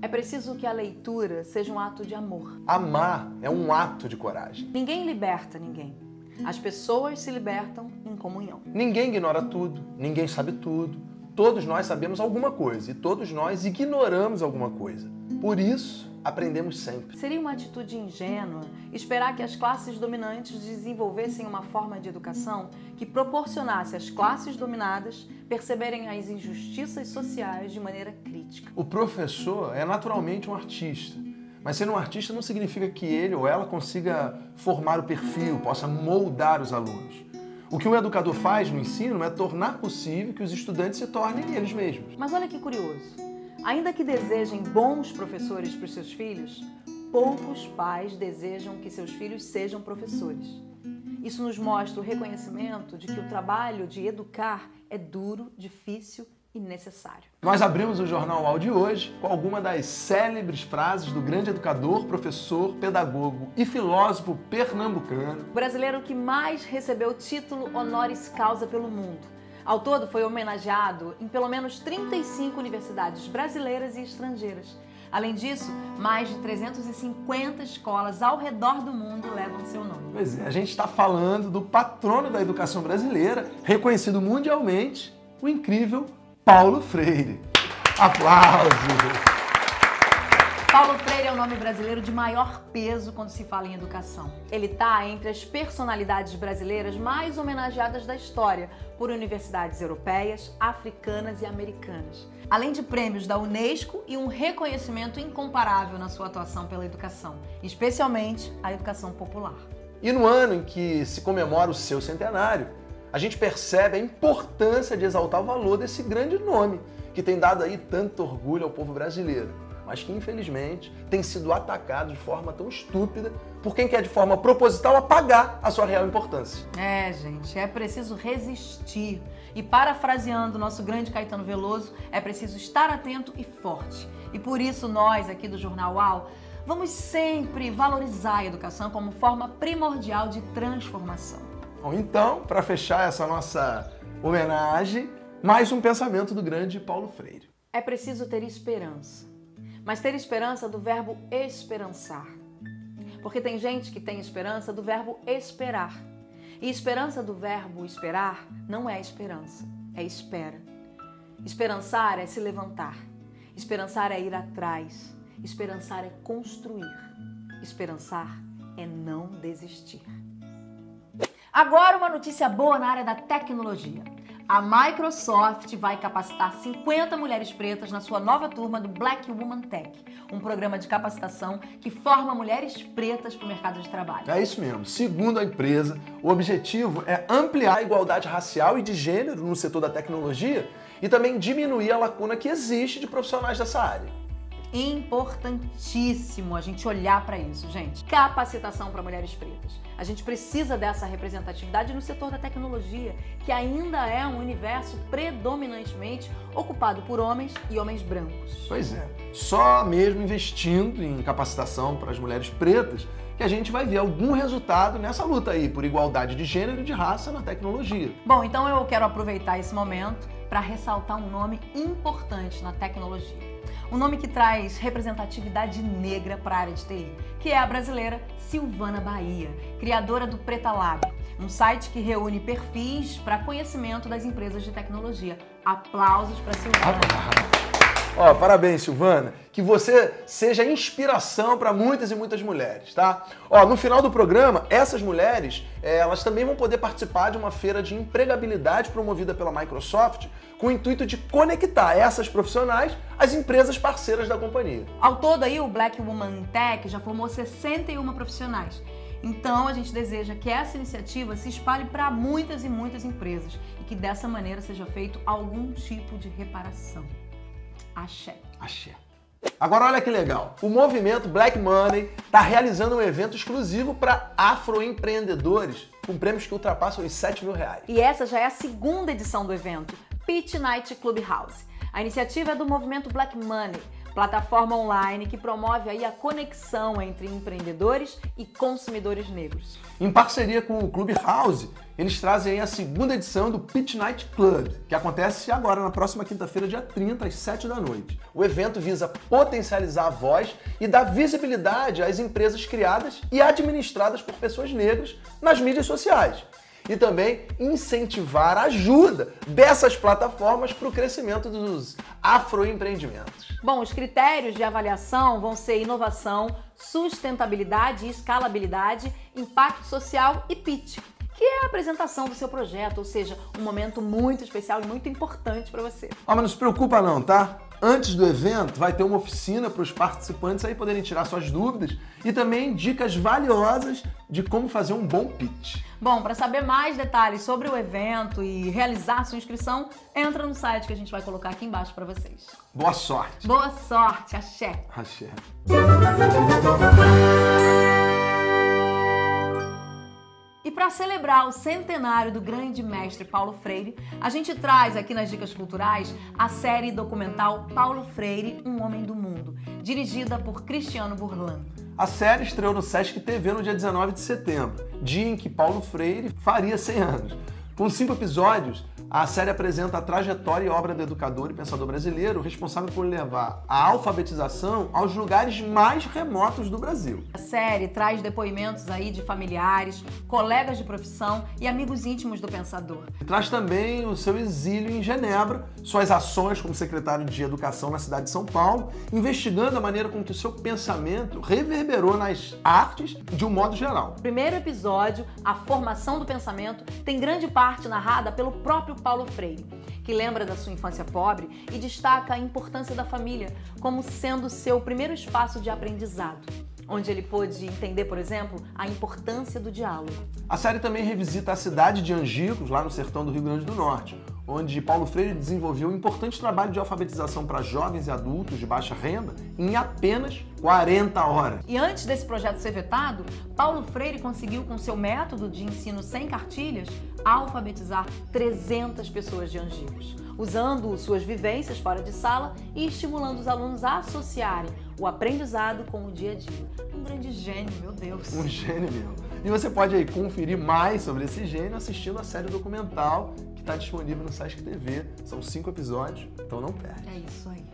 É preciso que a leitura seja um ato de amor. Amar é um ato de coragem. Ninguém liberta ninguém. As pessoas se libertam em comunhão. Ninguém ignora tudo, ninguém sabe tudo. Todos nós sabemos alguma coisa e todos nós ignoramos alguma coisa. Por isso, aprendemos sempre. Seria uma atitude ingênua esperar que as classes dominantes desenvolvessem uma forma de educação que proporcionasse às classes dominadas perceberem as injustiças sociais de maneira crítica. O professor é naturalmente um artista. Mas ser um artista não significa que ele ou ela consiga formar o perfil, possa moldar os alunos. O que um educador faz no ensino é tornar possível que os estudantes se tornem eles mesmos. Mas olha que curioso. Ainda que desejem bons professores para os seus filhos, poucos pais desejam que seus filhos sejam professores. Isso nos mostra o reconhecimento de que o trabalho de educar é duro, difícil e necessário. Nós abrimos o Jornal Ao de hoje com alguma das célebres frases do grande educador, professor, pedagogo e filósofo pernambucano. O brasileiro que mais recebeu o título honoris causa pelo mundo ao todo, foi homenageado em pelo menos 35 universidades brasileiras e estrangeiras. Além disso, mais de 350 escolas ao redor do mundo levam seu nome. Pois é, a gente está falando do patrono da educação brasileira, reconhecido mundialmente, o incrível Paulo Freire. Aplausos! Paulo Freire é o nome brasileiro de maior peso quando se fala em educação. Ele está entre as personalidades brasileiras mais homenageadas da história por universidades europeias, africanas e americanas. Além de prêmios da Unesco e um reconhecimento incomparável na sua atuação pela educação, especialmente a educação popular. E no ano em que se comemora o seu centenário, a gente percebe a importância de exaltar o valor desse grande nome que tem dado aí tanto orgulho ao povo brasileiro mas que infelizmente tem sido atacado de forma tão estúpida por quem quer de forma proposital apagar a sua real importância. É, gente, é preciso resistir. E parafraseando o nosso grande Caetano Veloso, é preciso estar atento e forte. E por isso nós aqui do Jornal UAU vamos sempre valorizar a educação como forma primordial de transformação. Bom, então, para fechar essa nossa homenagem, mais um pensamento do grande Paulo Freire. É preciso ter esperança mas ter esperança do verbo esperançar. Porque tem gente que tem esperança do verbo esperar. E esperança do verbo esperar não é esperança, é espera. Esperançar é se levantar. Esperançar é ir atrás. Esperançar é construir. Esperançar é não desistir. Agora uma notícia boa na área da tecnologia a Microsoft vai capacitar 50 mulheres pretas na sua nova turma do Black Woman Tech, um programa de capacitação que forma mulheres pretas para o mercado de trabalho. É isso mesmo. Segundo a empresa, o objetivo é ampliar a igualdade racial e de gênero no setor da tecnologia e também diminuir a lacuna que existe de profissionais dessa área importantíssimo a gente olhar para isso, gente. Capacitação para mulheres pretas. A gente precisa dessa representatividade no setor da tecnologia, que ainda é um universo predominantemente ocupado por homens e homens brancos. Pois é. Só mesmo investindo em capacitação para as mulheres pretas que a gente vai ver algum resultado nessa luta aí por igualdade de gênero e de raça na tecnologia. Bom, então eu quero aproveitar esse momento para ressaltar um nome importante na tecnologia um nome que traz representatividade negra para a área de TI, que é a brasileira Silvana Bahia, criadora do Preta Lab, um site que reúne perfis para conhecimento das empresas de tecnologia. Aplausos para Silvana. Ó, parabéns, Silvana. Que você seja inspiração para muitas e muitas mulheres, tá? Ó, no final do programa, essas mulheres, é, elas também vão poder participar de uma feira de empregabilidade promovida pela Microsoft, com o intuito de conectar essas profissionais às empresas parceiras da companhia. Ao todo aí, o Black Woman Tech já formou 61 profissionais. Então, a gente deseja que essa iniciativa se espalhe para muitas e muitas empresas e que dessa maneira seja feito algum tipo de reparação. Axé. Axé. Agora olha que legal, o movimento Black Money está realizando um evento exclusivo para afroempreendedores com prêmios que ultrapassam os 7 mil reais. E essa já é a segunda edição do evento, Pitch Night Clubhouse. A iniciativa é do movimento Black Money, plataforma online que promove aí a conexão entre empreendedores e consumidores negros. Em parceria com o Clube House, eles trazem a segunda edição do Pitch Night Club, que acontece agora na próxima quinta-feira, dia 30, às 7 da noite. O evento visa potencializar a voz e dar visibilidade às empresas criadas e administradas por pessoas negras nas mídias sociais e também incentivar a ajuda dessas plataformas para o crescimento dos afroempreendimentos. Bom, os critérios de avaliação vão ser inovação, sustentabilidade e escalabilidade, impacto social e pitch que é a apresentação do seu projeto, ou seja, um momento muito especial e muito importante para você. Ah, mas não se preocupa não, tá? Antes do evento, vai ter uma oficina para os participantes aí poderem tirar suas dúvidas e também dicas valiosas de como fazer um bom pitch. Bom, para saber mais detalhes sobre o evento e realizar sua inscrição, entra no site que a gente vai colocar aqui embaixo para vocês. Boa sorte! Boa sorte, axé! Axé. Para celebrar o centenário do grande mestre Paulo Freire, a gente traz aqui nas Dicas Culturais a série documental Paulo Freire, Um Homem do Mundo, dirigida por Cristiano Burlan. A série estreou no Sesc TV no dia 19 de setembro, dia em que Paulo Freire faria 100 anos. Com cinco episódios, a série apresenta a trajetória e obra do educador e pensador brasileiro responsável por levar a alfabetização aos lugares mais remotos do Brasil. A série traz depoimentos aí de familiares, colegas de profissão e amigos íntimos do pensador. E traz também o seu exílio em Genebra, suas ações como secretário de Educação na cidade de São Paulo, investigando a maneira com que o seu pensamento reverberou nas artes de um modo geral. O primeiro episódio, a formação do pensamento, tem grande parte narrada pelo próprio Paulo Freire, que lembra da sua infância pobre e destaca a importância da família como sendo seu primeiro espaço de aprendizado onde ele pôde entender, por exemplo, a importância do diálogo. A série também revisita a cidade de Angicos, lá no sertão do Rio Grande do Norte, onde Paulo Freire desenvolveu um importante trabalho de alfabetização para jovens e adultos de baixa renda em apenas 40 horas. E antes desse projeto ser vetado, Paulo Freire conseguiu, com seu método de ensino sem cartilhas, alfabetizar 300 pessoas de Angicos, usando suas vivências fora de sala e estimulando os alunos a associarem o aprendizado com o dia a dia. Um grande gênio, meu Deus. Um gênio mesmo. E você pode aí conferir mais sobre esse gênio assistindo a série documental que está disponível no Sesc TV. São cinco episódios, então não perde. É isso aí.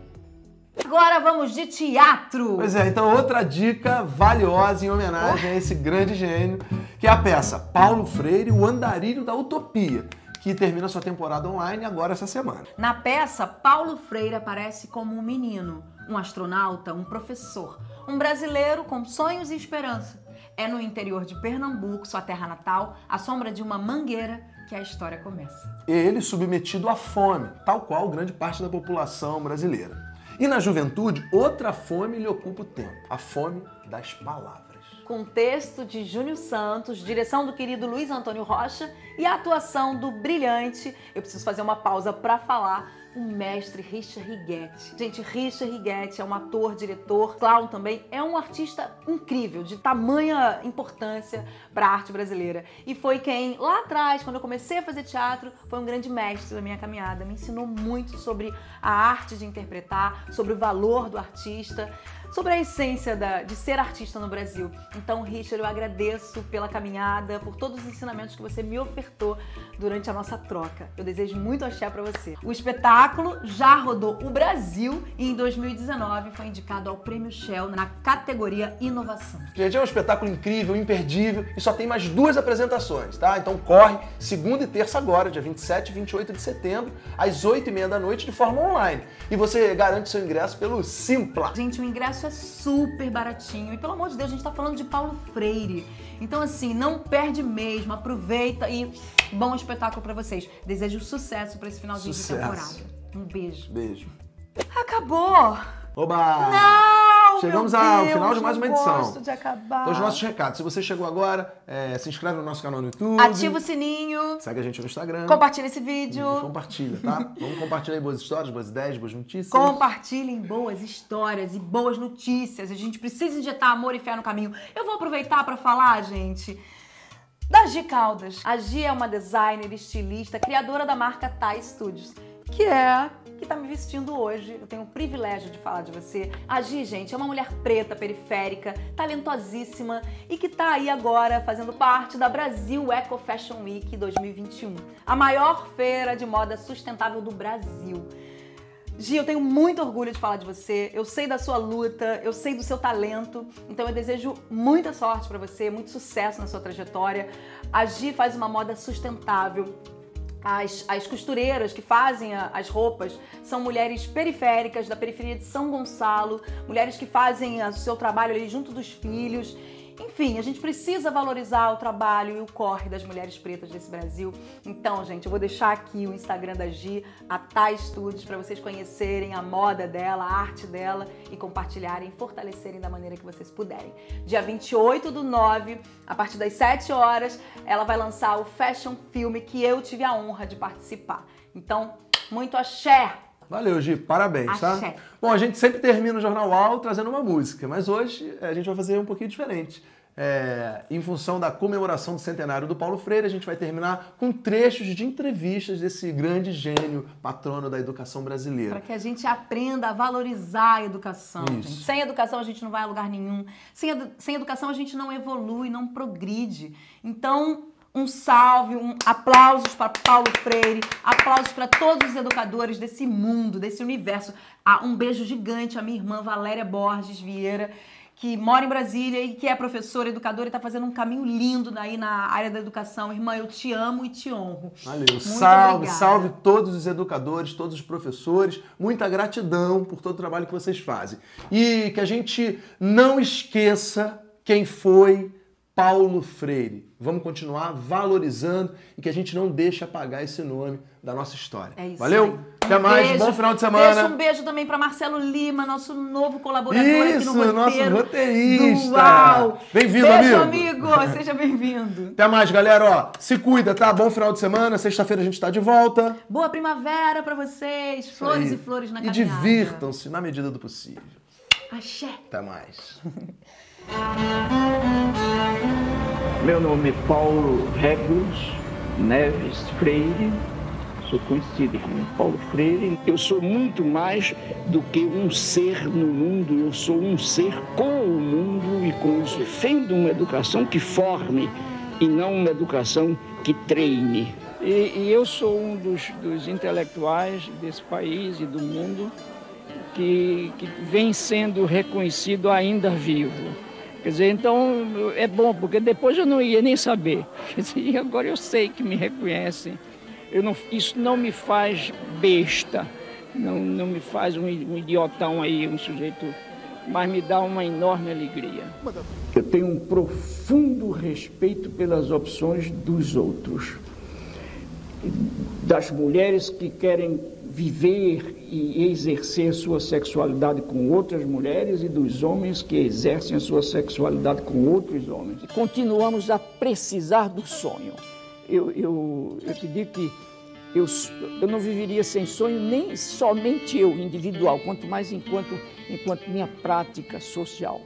Agora vamos de teatro! Pois é, então outra dica valiosa em homenagem a esse grande gênio, que é a peça Paulo Freire, o Andarilho da Utopia, que termina sua temporada online agora essa semana. Na peça, Paulo Freire aparece como um menino, um astronauta, um professor, um brasileiro com sonhos e esperança. É no interior de Pernambuco, sua terra natal, à sombra de uma mangueira, que a história começa. Ele submetido à fome, tal qual grande parte da população brasileira. E na juventude, outra fome lhe ocupa o tempo: a fome das palavras. Com texto de Júnior Santos, direção do querido Luiz Antônio Rocha e a atuação do brilhante, eu preciso fazer uma pausa para falar, o mestre Richard Righetti. Gente, Richard Righetti é um ator, diretor, clown também, é um artista incrível, de tamanha importância para a arte brasileira. E foi quem, lá atrás, quando eu comecei a fazer teatro, foi um grande mestre da minha caminhada, me ensinou muito sobre a arte de interpretar, sobre o valor do artista sobre a essência da, de ser artista no Brasil. Então, Richard, eu agradeço pela caminhada, por todos os ensinamentos que você me ofertou durante a nossa troca. Eu desejo muito axé para você. O espetáculo já rodou o Brasil e em 2019 foi indicado ao Prêmio Shell na categoria Inovação. Gente, é um espetáculo incrível, imperdível e só tem mais duas apresentações, tá? Então corre segunda e terça agora, dia 27 e 28 de setembro, às 8 e meia da noite de forma online. E você garante seu ingresso pelo Simpla. Gente, o ingresso ingresso é super baratinho. E pelo amor de Deus, a gente tá falando de Paulo Freire. Então, assim, não perde mesmo, aproveita e bom espetáculo para vocês. Desejo sucesso para esse finalzinho sucesso. de temporada. Um beijo. Beijo. Acabou! Oba! Não! Chegamos ao final de mais uma edição. Gosto de acabar. Então, os nossos recados. Se você chegou agora, é, se inscreve no nosso canal no YouTube. Ativa o sininho. Segue a gente no Instagram. Compartilha esse vídeo. compartilha, tá? Vamos compartilhar boas histórias, boas ideias, boas notícias. Compartilhem boas histórias e boas notícias. A gente precisa injetar amor e fé no caminho. Eu vou aproveitar para falar, gente da Gi Caldas. A Gi é uma designer, estilista, criadora da marca Thai Studios que é que está me vestindo hoje. Eu tenho o privilégio de falar de você. A Gi, gente, é uma mulher preta, periférica, talentosíssima e que está aí agora fazendo parte da Brasil Eco Fashion Week 2021, a maior feira de moda sustentável do Brasil. Gi, eu tenho muito orgulho de falar de você. Eu sei da sua luta, eu sei do seu talento. Então eu desejo muita sorte para você, muito sucesso na sua trajetória. A Gi faz uma moda sustentável as, as costureiras que fazem a, as roupas são mulheres periféricas da periferia de São Gonçalo, mulheres que fazem o seu trabalho ali junto dos filhos enfim, a gente precisa valorizar o trabalho e o corre das mulheres pretas desse Brasil. Então, gente, eu vou deixar aqui o Instagram da Gi, a Thay Studios, para vocês conhecerem a moda dela, a arte dela e compartilharem, fortalecerem da maneira que vocês puderem. Dia 28 do 9, a partir das 7 horas, ela vai lançar o Fashion Filme que eu tive a honra de participar. Então, muito axé! Valeu, Gi, parabéns, tá? Axé. tá? Bom, a gente sempre termina o Jornal UAU trazendo uma música, mas hoje eh, a gente vai fazer um pouquinho diferente. É, em função da comemoração do centenário do Paulo Freire, a gente vai terminar com trechos de entrevistas desse grande gênio, patrono da educação brasileira. Para que a gente aprenda a valorizar a educação. Sem educação a gente não vai a lugar nenhum. Sem, edu sem educação a gente não evolui, não progride. Então, um salve, um aplausos para Paulo Freire, aplausos para todos os educadores desse mundo, desse universo. Ah, um beijo gigante à minha irmã Valéria Borges Vieira, que mora em Brasília e que é professora, educadora e está fazendo um caminho lindo aí na área da educação. Irmã, eu te amo e te honro. Valeu. Muito salve, obrigada. salve todos os educadores, todos os professores. Muita gratidão por todo o trabalho que vocês fazem. E que a gente não esqueça quem foi Paulo Freire. Vamos continuar valorizando e que a gente não deixe apagar esse nome da nossa história. É isso Valeu? Aí. Até um mais, beijo. bom final de semana. Deixa um beijo também para Marcelo Lima, nosso novo colaborador isso, aqui no roteiro. nosso roteirista. Bem-vindo, amigo. amigo. Seja bem-vindo. Até mais, galera. Ó, se cuida, tá? Bom final de semana. Sexta-feira a gente tá de volta. Boa primavera para vocês. Flores e flores na caminhada. E divirtam-se na medida do possível. Axé. Até mais. Meu nome é Paulo Regulus Neves Freire, sou conhecido como Paulo Freire. Eu sou muito mais do que um ser no mundo, eu sou um ser com o mundo e com isso defendo uma educação que forme e não uma educação que treine. E, e eu sou um dos, dos, intelectuais desse país e do mundo que, que vem sendo reconhecido ainda vivo Quer dizer, então é bom, porque depois eu não ia nem saber. Quer dizer, e agora eu sei que me reconhecem. Eu não, isso não me faz besta, não, não me faz um, um idiotão aí, um sujeito, mas me dá uma enorme alegria. Eu tenho um profundo respeito pelas opções dos outros, das mulheres que querem viver e exercer sua sexualidade com outras mulheres e dos homens que exercem a sua sexualidade com outros homens. Continuamos a precisar do sonho. Eu, eu, eu te digo que eu, eu não viveria sem sonho, nem somente eu, individual, quanto mais enquanto, enquanto minha prática social.